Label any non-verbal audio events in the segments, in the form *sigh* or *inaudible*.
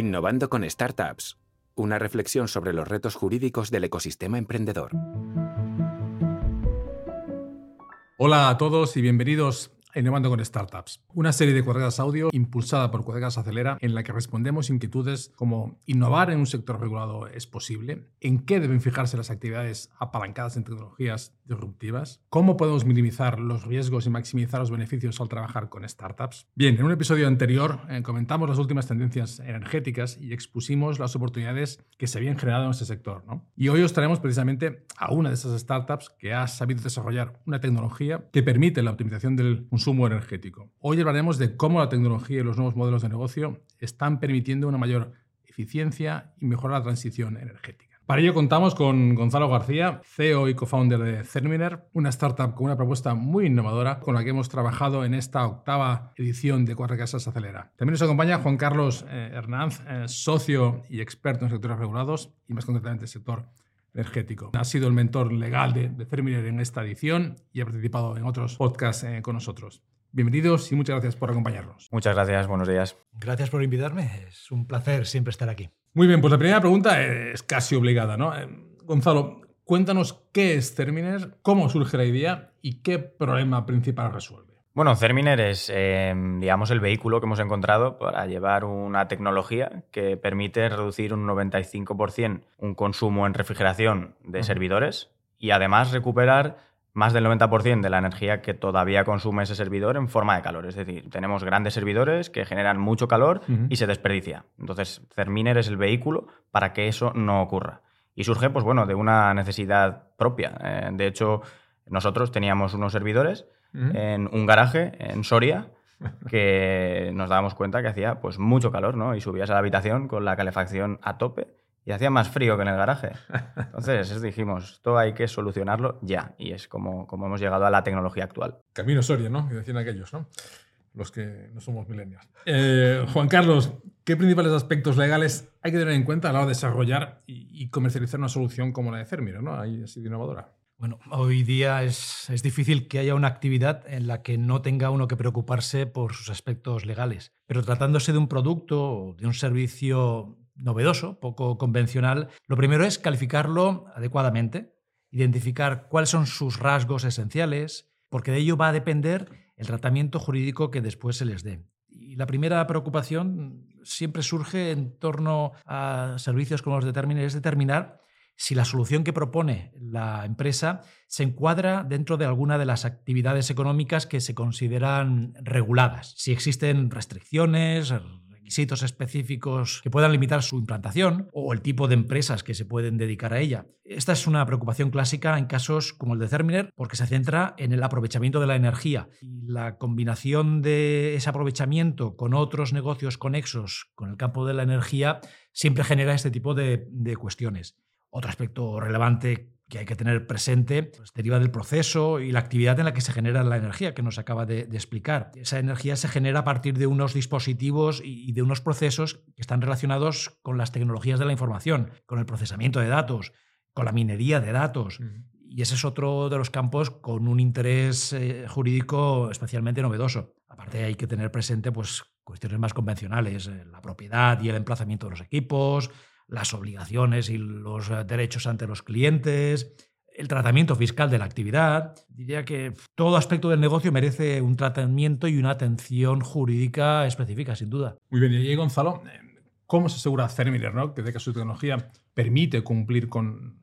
Innovando con Startups. Una reflexión sobre los retos jurídicos del ecosistema emprendedor. Hola a todos y bienvenidos Innovando con Startups, una serie de cuadradas audio impulsada por Cuadradas Acelera en la que respondemos inquietudes como innovar en un sector regulado es posible, en qué deben fijarse las actividades apalancadas en tecnologías disruptivas, cómo podemos minimizar los riesgos y maximizar los beneficios al trabajar con startups. Bien, en un episodio anterior eh, comentamos las últimas tendencias energéticas y expusimos las oportunidades que se habían generado en este sector. Y hoy os traemos precisamente a una de esas startups que ha sabido desarrollar una tecnología que permite la optimización del consumo energético. Hoy hablaremos de cómo la tecnología y los nuevos modelos de negocio están permitiendo una mayor eficiencia y mejorar la transición energética. Para ello contamos con Gonzalo García, CEO y co-founder de Cerminer, una startup con una propuesta muy innovadora con la que hemos trabajado en esta octava edición de Cuatro Casas Acelera. También nos acompaña Juan Carlos eh, Hernández, eh, socio y experto en sectores regulados y más concretamente el sector energético. Ha sido el mentor legal de, de en esta edición y ha participado en otros podcasts eh, con nosotros. Bienvenidos y muchas gracias por acompañarnos. Muchas gracias, buenos días. Gracias por invitarme, es un placer siempre estar aquí. Muy bien, pues la primera pregunta es casi obligada, ¿no? Eh, Gonzalo, cuéntanos qué es Terminer, cómo surge la idea y qué problema principal resuelve. Bueno, Cerminer es, em, digamos, el vehículo que hemos encontrado para llevar una tecnología que permite reducir un 95% un consumo en refrigeración de servidores y además recuperar más del 90% de la energía que todavía consume ese servidor en forma de calor. Es decir, tenemos grandes servidores que generan mucho calor y se desperdicia. Entonces, Cerminer es el vehículo para que eso no ocurra. Y surge, pues bueno, de una necesidad propia. Eh, de hecho, nosotros teníamos unos servidores en un garaje en Soria que nos dábamos cuenta que hacía pues mucho calor, ¿no? Y subías a la habitación con la calefacción a tope y hacía más frío que en el garaje. Entonces dijimos, esto hay que solucionarlo ya. Y es como, como hemos llegado a la tecnología actual. Camino Soria, ¿no? Que decían aquellos, ¿no? Los que no somos millennials. Eh, Juan Carlos, ¿qué principales aspectos legales hay que tener en cuenta a la hora de desarrollar y, comercializar una solución como la de Fermiro, ¿no? Ahí así de innovadora. Bueno, hoy día es, es, difícil que haya una actividad en la que no tenga uno que preocuparse por sus aspectos legales. Pero tratándose de un producto o de un servicio novedoso, poco convencional, lo primero es calificarlo adecuadamente, identificar cuáles son sus rasgos esenciales, porque de ello va a depender el tratamiento jurídico que después se les dé. Y la primera preocupación siempre surge en torno a servicios como los de Terminer, es determinar si la solución que propone la empresa se encuadra dentro de alguna de las actividades económicas que se consideran reguladas, si existen restricciones, requisitos específicos que puedan limitar su implantación o el tipo de empresas que se pueden dedicar a ella. Esta es una preocupación clásica en casos como el de Cerminer porque se centra en el aprovechamiento de la energía y la combinación de ese aprovechamiento con otros negocios conexos con el campo de la energía siempre genera este tipo de cuestiones. Otro aspecto relevante que hay que tener presente pues, deriva del proceso y la actividad en la que se genera la energía que nos acaba de, explicar. Esa energía se genera a partir de unos dispositivos y de unos procesos que están relacionados con las tecnologías de la información, con el procesamiento de datos, con la minería de datos. Y ese es otro de los campos con un interés eh, jurídico especialmente novedoso. Aparte hay que tener presente pues, cuestiones más convencionales, eh, la propiedad y el emplazamiento de los equipos, las obligaciones y los eh, derechos ante los clientes, el tratamiento fiscal de la actividad. Diría que todo aspecto del negocio merece un tratamiento y una atención jurídica específica, sin duda. Muy bien, y Gonzalo, eh, ¿cómo se asegura Cerminer ¿no? que, de que su tecnología permite cumplir con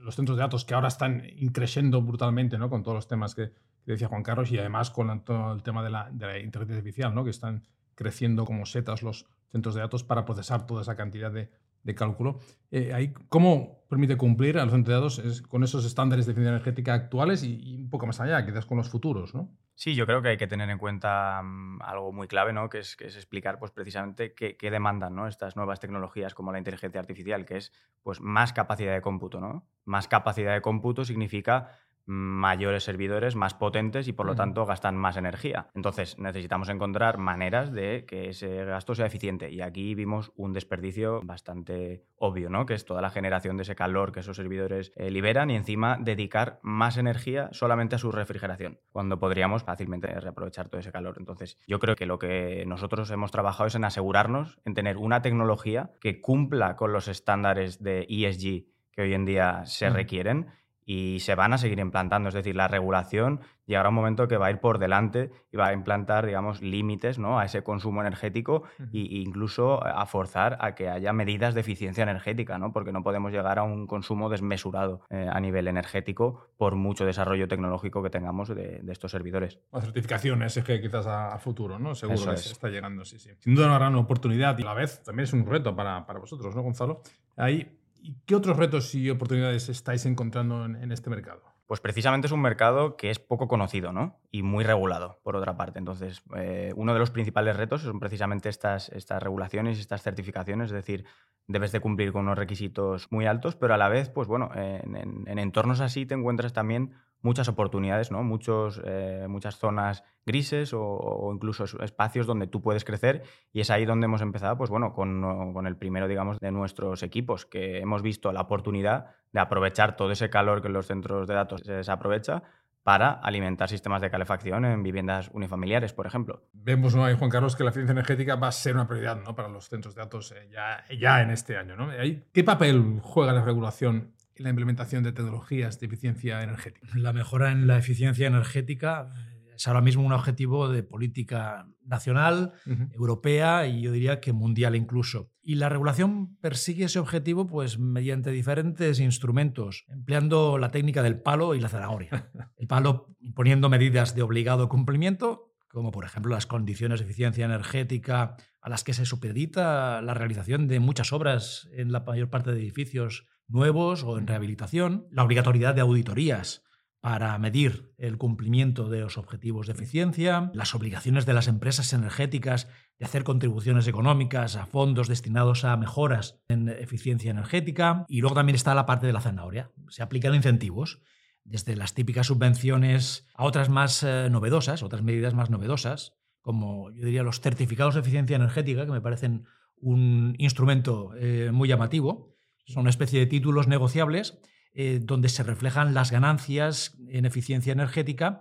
los centros de datos que ahora están increciendo brutalmente ¿no? con todos los temas que, decía Juan Carlos y además con todo el tema de la, de la inteligencia artificial, ¿no? que están creciendo como setas los centros de datos para procesar toda esa cantidad de, de cálculo. Eh, ¿Cómo permite cumplir a los centros es, con esos estándares de eficiencia energética actuales y, un poco más allá, quizás con los futuros? ¿no? Sí, yo creo que hay que tener en cuenta mm, algo muy clave, ¿no? que, es, que es explicar pues, precisamente qué, qué, demandan ¿no? estas nuevas tecnologías como la inteligencia artificial, que es pues, más capacidad de cómputo. ¿no? Más capacidad de cómputo significa mayores servidores, más potentes y por lo tanto gastan más energía. Entonces necesitamos encontrar maneras de que ese gasto sea eficiente y aquí vimos un desperdicio bastante obvio, ¿no? que es toda la generación de ese calor que esos servidores eh, liberan y encima dedicar más energía solamente a su refrigeración, cuando podríamos fácilmente reaprovechar todo ese calor. Entonces yo creo que lo que nosotros hemos trabajado es en asegurarnos, en tener una tecnología que cumpla con los estándares de ESG que hoy en día se requieren y se van a seguir implantando. Es decir, la regulación llegará un momento que va a ir por delante y va a implantar, digamos, límites ¿no? a ese consumo energético Ujú. e incluso a forzar a que haya medidas de eficiencia energética, ¿no? porque no podemos llegar a un consumo desmesurado eh, a nivel energético por mucho desarrollo tecnológico que tengamos de, de estos servidores. La certificación SG quizás a, a futuro, ¿no? Seguro Eso que es. está llegando, sí, sí. Sin duda una gran oportunidad y a la vez también es un reto para, para vosotros, ¿no, Gonzalo? Ahí, ¿y ¿Qué otros retos y oportunidades estáis encontrando en, este mercado? Pues precisamente es un mercado que es poco conocido ¿no? y muy regulado, por otra parte. Entonces, eh, uno de los principales retos son precisamente estas, estas regulaciones estas certificaciones, es decir, debes de cumplir con unos requisitos muy altos, pero a la vez, pues bueno, en, en- en entornos así te encuentras también muchas oportunidades, ¿no? Muchos, eh, muchas zonas grises o, incluso es- espacios donde tú puedes crecer y es ahí donde hemos empezado, pues bueno, con, con el primero, digamos, de nuestros equipos, que hemos visto la oportunidad de aprovechar todo ese calor que en los centros de datos se desaprovecha para alimentar sistemas de calefacción en viviendas unifamiliares, por ejemplo. Vemos, Juan Carlos, que la eficiencia energética va a ser una prioridad ¿no? para los centros de datos eh, ya, ya en este año. ¿no? ¿Qué papel juega la regulación la implementación de tecnologías de eficiencia energética? La mejora en la eficiencia energética eh, es ahora mismo un objetivo de política nacional, europea y yo diría que mundial incluso. Y la regulación persigue ese objetivo pues mediante diferentes instrumentos, empleando la técnica del palo y la zanahoria. *laughs* El palo imponiendo medidas de obligado cumplimiento, como por ejemplo las condiciones de eficiencia energética a las que se supedita la realización de muchas obras en la mayor parte de edificios nuevos o en rehabilitación, la obligatoriedad de auditorías para medir el cumplimiento de los objetivos de eficiencia, las obligaciones de las empresas energéticas de hacer contribuciones económicas a fondos destinados a mejoras en eficiencia energética y luego también está la parte de la zanahoria. Se aplican incentivos desde las típicas subvenciones a otras más eh, novedosas, otras medidas más novedosas, como yo diría los certificados de eficiencia energética, que me parecen un instrumento eh, muy llamativo. Son una especie de títulos negociables eh, donde se reflejan las ganancias en eficiencia energética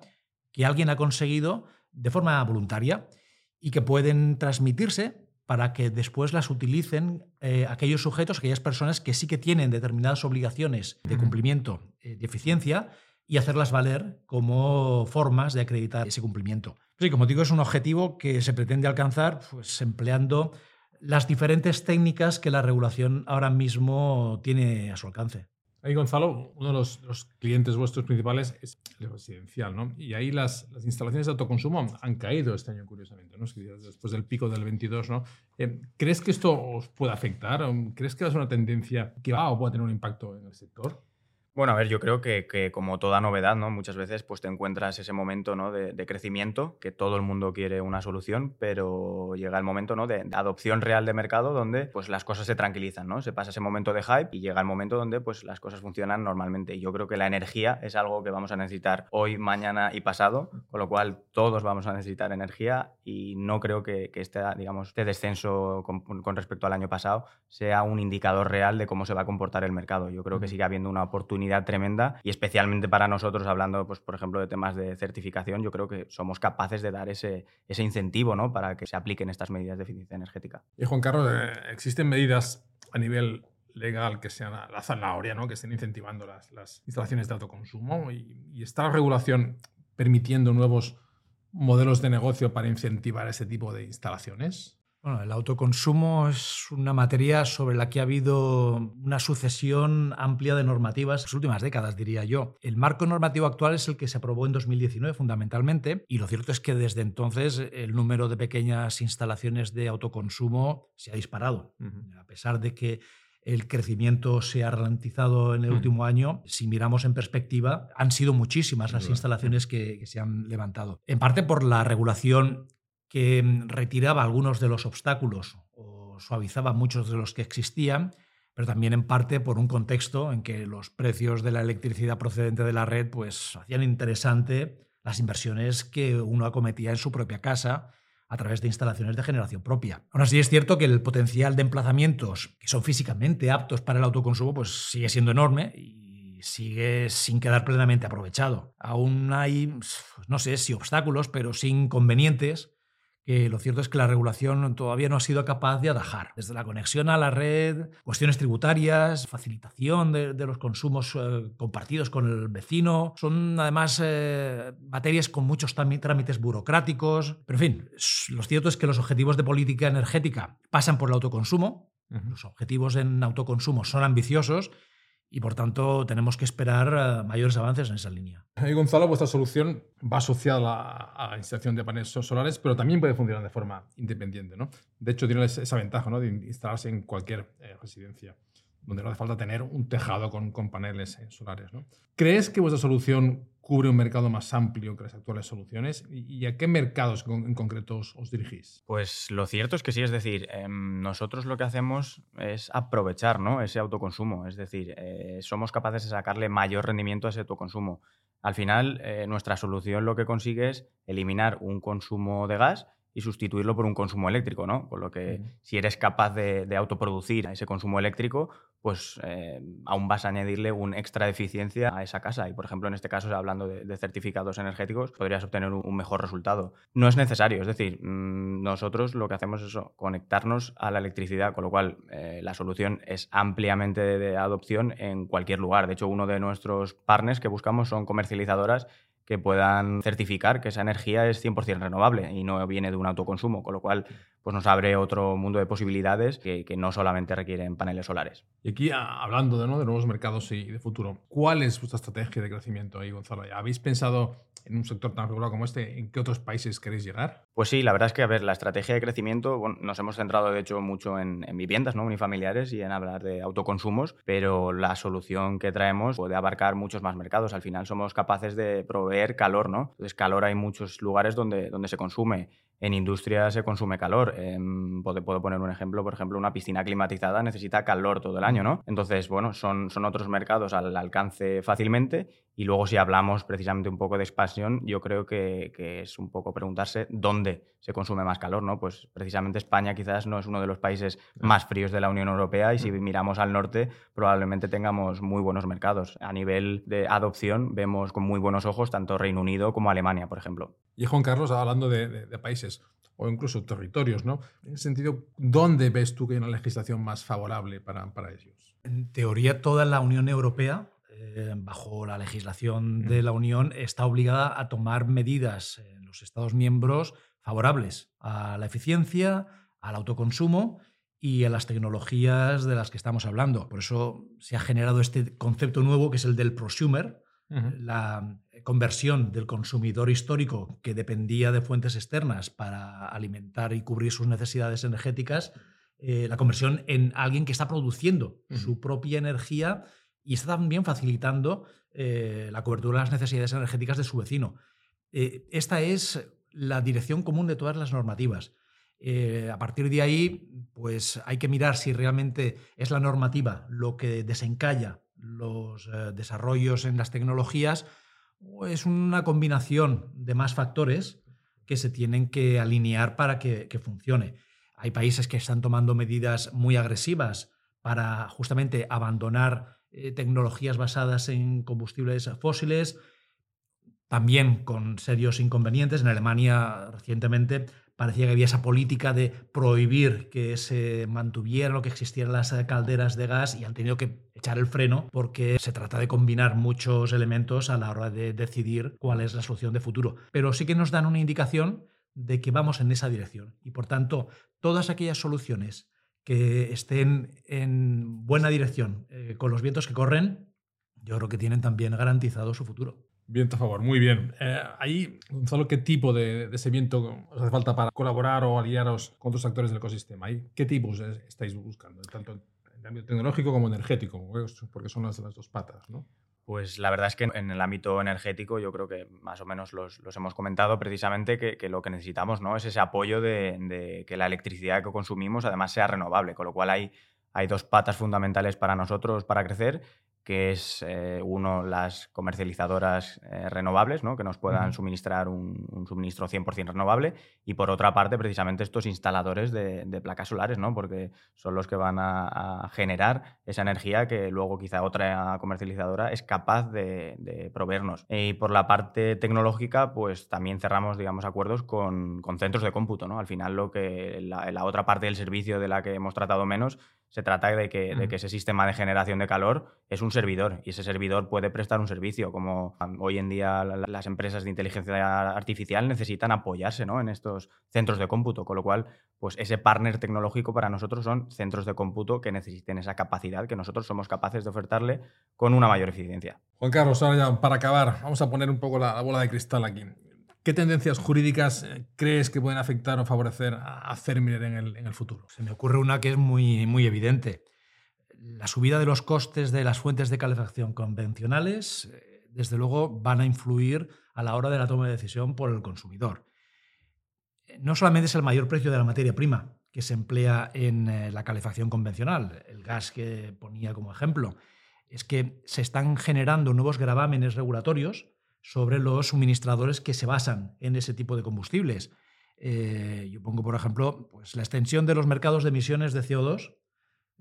que alguien ha conseguido de forma voluntaria y que pueden transmitirse para que después las utilicen eh, aquellos sujetos, aquellas personas que sí que tienen determinadas obligaciones de cumplimiento eh, de eficiencia y hacerlas valer como formas de acreditar ese cumplimiento. Sí, como digo, es un objetivo que se pretende alcanzar pues, empleando las diferentes técnicas que la regulación ahora mismo tiene a su alcance. Ahí, Gonzalo, uno de los, clientes vuestros principales es el residencial, ¿no? Y ahí las, las instalaciones de autoconsumo han caído este año, curiosamente, ¿no? Después del pico del 22, ¿no? Eh, ¿Crees que esto os puede afectar? ¿Crees que va a ser una tendencia que va o puede tener un impacto en el sector? Bueno, a ver, yo creo que, que como toda novedad, ¿no? Muchas veces pues, te encuentras ese momento ¿no? de, de crecimiento, que todo el mundo quiere una solución, pero llega el momento ¿no? de, de adopción real de mercado donde pues, las cosas se tranquilizan, ¿no? Se pasa ese momento de hype y llega el momento donde pues, las cosas funcionan normalmente. Y yo creo que la energía es algo que vamos a necesitar hoy, mañana y pasado, con lo cual todos vamos a necesitar energía y no creo que, que este, digamos, este descenso con, con respecto al año pasado sea un indicador real de cómo se va a comportar el mercado. Yo creo que sigue habiendo una tremenda y especialmente para nosotros, hablando, pues, por ejemplo, de temas de certificación, yo creo que somos capaces de dar ese, ese incentivo ¿no? para que se apliquen estas medidas de eficiencia energética. Y Juan Carlos, eh, ¿existen medidas a nivel legal que sean la, la zanahoria, ¿no? que estén incentivando las, las instalaciones de autoconsumo? Y, y está la regulación permitiendo nuevos modelos de negocio para incentivar ese tipo de instalaciones? Bueno, el autoconsumo es una materia sobre la que ha habido una sucesión amplia de normativas en las últimas décadas, diría yo. El marco normativo actual es el que se aprobó en 2019 fundamentalmente y lo cierto es que desde entonces el número de pequeñas instalaciones de autoconsumo se ha disparado. A pesar de que el crecimiento se ha ralentizado en el Mm. último año, si miramos en perspectiva, han sido muchísimas las instalaciones que, que se han levantado. En parte por la regulación que retiraba algunos de los obstáculos o suavizaba muchos de los que existían, pero también en parte por un contexto en que los precios de la electricidad procedente de la red pues hacían interesante las inversiones que uno acometía en su propia casa a través de instalaciones de generación propia. Aún así es cierto que el potencial de emplazamientos que son físicamente aptos para el autoconsumo pues sigue siendo enorme y sigue sin quedar plenamente aprovechado. Aún hay, no sé si obstáculos, pero sí inconvenientes que lo cierto es que la regulación todavía no ha sido capaz de atajar. Desde la conexión a la red, cuestiones tributarias, facilitación de, los consumos eh, compartidos con el vecino, son además eh, materias con muchos trámites burocráticos. Pero en fin, lo cierto es que los objetivos de política energética pasan por el autoconsumo. Los objetivos en autoconsumo son ambiciosos y por tanto tenemos que esperar eh, mayores avances en esa línea. Y Gonzalo, vuestra solución va asociada a la instalación de paneles solares, pero también puede funcionar de forma independiente. ¿no? De hecho, tiene esa ventaja ¿no? de instalarse en cualquier eh, residencia donde no hace falta tener un tejado con, con paneles eh, solares. ¿no? ¿Crees que vuestra solución cubre un mercado más amplio que las actuales soluciones? ¿Y a qué mercados en concreto os, dirigís? Pues lo cierto es que sí, es decir, em, nosotros lo que hacemos es aprovechar ¿no? ese autoconsumo, es decir, eh, somos capaces de sacarle mayor rendimiento a ese autoconsumo. Al final, eh, nuestra solución lo que consigue es eliminar un consumo de gas y sustituirlo por un consumo eléctrico, ¿no? Con lo que si eres capaz de, de, autoproducir ese consumo eléctrico, pues eh, aún vas a añadirle un extra de eficiencia a esa casa. Y, por ejemplo, en este caso, hablando de, certificados energéticos, podrías obtener un, mejor resultado. No es necesario, es decir, mm, nosotros lo que hacemos es eso, conectarnos a la electricidad, con lo cual eh, la solución es ampliamente de adopción en cualquier lugar. De hecho, uno de nuestros partners que buscamos son comercializadoras que puedan certificar que esa energía es 100% renovable y no viene de un autoconsumo, con lo cual pues nos abre otro mundo de posibilidades que, no solamente requieren paneles solares. Y aquí, hablando de, de nuevos mercados y de futuro, ¿cuál es vuestra estrategia de crecimiento ahí, Gonzalo? ¿Habéis pensado en un sector tan regulado como este, ¿en qué otros países queréis llegar? Pues sí, la verdad es que, a ver, la estrategia de crecimiento, bueno, nos hemos centrado, de hecho, mucho en, viviendas ¿no? unifamiliares y en hablar de autoconsumos, pero la solución que traemos puede abarcar muchos más mercados. Al final somos capaces de proveer calor, ¿no? Entonces, calor hay muchos lugares donde, donde se consume en industria se consume calor. Em, puedo, poner un ejemplo, por ejemplo, una piscina climatizada necesita calor todo el año, ¿no? Entonces, bueno, son, son otros mercados al alcance fácilmente. Y luego, si hablamos precisamente un poco de expansión, yo creo que, que, es un poco preguntarse dónde se consume más calor, ¿no? Pues precisamente España quizás no es uno de los países más fríos de la Unión Europea y si miramos al norte, probablemente tengamos muy buenos mercados. A nivel de adopción, vemos con muy buenos ojos tanto Reino Unido como Alemania, por ejemplo. Y Juan Carlos, hablando de, de países o incluso territorios, ¿no? En ese sentido, ¿dónde ves tú que hay una legislación más favorable para, para ellos? En teoría, toda la Unión Europea, eh, bajo la legislación de la Unión, está obligada a tomar medidas en los Estados miembros favorables a la eficiencia, al autoconsumo y a las tecnologías de las que estamos hablando. Por eso se ha generado este concepto nuevo que es el del prosumer, la conversión del consumidor histórico que dependía de fuentes externas para alimentar y cubrir sus necesidades energéticas, eh, la conversión en alguien que está produciendo su propia energía y está también facilitando eh, la cobertura de las necesidades energéticas de su vecino. Eh, esta es la dirección común de todas las normativas. a partir de ahí, pues hay que mirar si realmente es la normativa lo que desencalla los eh, desarrollos en las tecnologías, es una combinación de más factores que se tienen que alinear para que, funcione. Hay países que están tomando medidas muy agresivas para justamente abandonar eh, tecnologías basadas en combustibles fósiles, también con serios inconvenientes. En Alemania recientemente parecía que había esa política de prohibir que se mantuvieran o que existieran las calderas de gas y han tenido que echar el freno porque se trata de combinar muchos elementos a la hora de decidir cuál es la solución de futuro. Pero sí que nos dan una indicación de que vamos en esa dirección y por tanto todas aquellas soluciones que estén en buena dirección eh, con los vientos que corren, yo creo que tienen también garantizado su futuro. Viento a favor, muy bien. Eh, ahí, Gonzalo, ¿qué tipo de, de, ese viento os hace falta para colaborar o aliaros con otros actores del ecosistema? ¿Qué tipos estáis buscando, tanto en ámbito tecnológico como energético? Porque son las, las dos patas, ¿no? Pues la verdad es que en el ámbito energético yo creo que más o menos los, hemos comentado precisamente que, que, lo que necesitamos ¿no? es ese apoyo de, de, que la electricidad que consumimos además sea renovable, con lo cual hay hay dos patas fundamentales para nosotros para crecer que es eh, uno, las comercializadoras eh, renovables, ¿no? que nos puedan suministrar un, suministro 100% renovable, y por otra parte, precisamente estos instaladores de, placas solares, ¿no? porque son los que van a, generar esa energía que luego quizá otra comercializadora es capaz de, proveernos. Y por la parte tecnológica, pues también cerramos digamos, acuerdos con, centros de cómputo. ¿no? Al final, lo que la, la otra parte del servicio de la que hemos tratado menos se trata de que, de que, ese sistema de generación de calor es un servidor y ese servidor puede prestar un servicio, como hoy en día las empresas de inteligencia artificial necesitan apoyarse ¿no? en estos centros de cómputo, con lo cual pues ese partner tecnológico para nosotros son centros de cómputo que necesiten esa capacidad que nosotros somos capaces de ofertarle con una mayor eficiencia. Juan Carlos, ahora ya para acabar, vamos a poner un poco la bola de cristal aquí. ¿Qué tendencias jurídicas eh, crees que pueden afectar o favorecer a Ferminer en el, futuro? Se me ocurre una que es muy, muy evidente. La subida de los costes de las fuentes de calefacción convencionales, eh, desde luego, van a influir a la hora de la toma de decisión por el consumidor. Eh, no solamente es el mayor precio de la materia prima que se emplea en la calefacción convencional, el gas que ponía como ejemplo, es que se están generando nuevos gravámenes regulatorios sobre los suministradores que se basan en ese tipo de combustibles. Eh, yo pongo, por ejemplo, pues, la extensión de los mercados de emisiones de CO2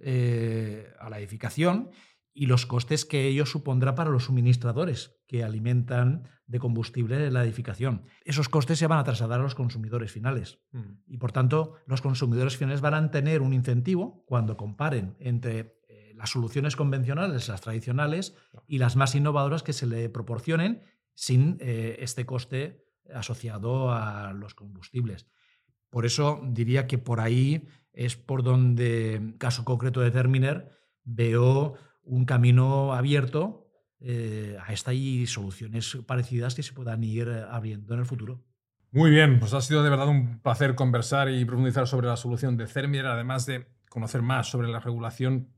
eh, a la edificación y los costes que ello supondrá para los suministradores que alimentan de combustible la edificación. Esos costes se van a trasladar a los consumidores finales mm. y por tanto los consumidores finales van a tener un incentivo cuando comparen entre eh, las soluciones convencionales, las tradicionales y las más innovadoras que se le proporcionen sin eh, este coste asociado a los combustibles. Por eso diría que por ahí es por donde, caso concreto de Terminer, veo un camino abierto eh, a esta y soluciones parecidas que se puedan ir abriendo en el futuro. Muy bien, pues ha sido de verdad un placer conversar y profundizar sobre la solución de Terminer, además de conocer más sobre la regulación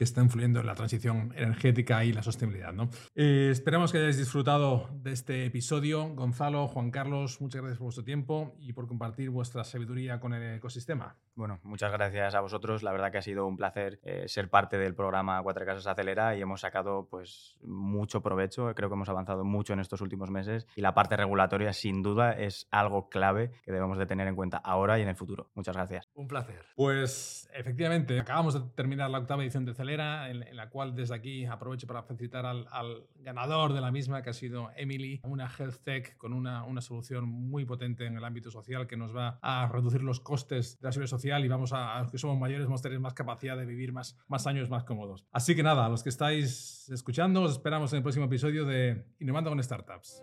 que está influyendo en la transición energética y la sostenibilidad. ¿no? Eh, esperamos que hayáis disfrutado de este episodio. Gonzalo, Juan Carlos, muchas gracias por vuestro tiempo y por compartir vuestra sabiduría con el ecosistema. Bueno, muchas gracias a vosotros. La verdad que ha sido un placer eh, ser parte del programa Cuatro Casas Acelera y hemos sacado pues, mucho provecho. Creo que hemos avanzado mucho en estos últimos meses y la parte regulatoria sin duda es algo clave que debemos de tener en cuenta ahora y en el futuro. Muchas gracias. Un placer. Pues efectivamente, acabamos de terminar la octava edición de En, la cual desde aquí aprovecho para felicitar al, ganador de la misma, que ha sido Emily, una health tech con una, una, solución muy potente en el ámbito social que nos va a reducir los costes de la seguridad social y vamos a, a los que somos mayores, vamos a tener más capacidad de vivir más, más años más cómodos. Así que nada, a los que estáis escuchando, os esperamos en el próximo episodio de Innovando con Startups.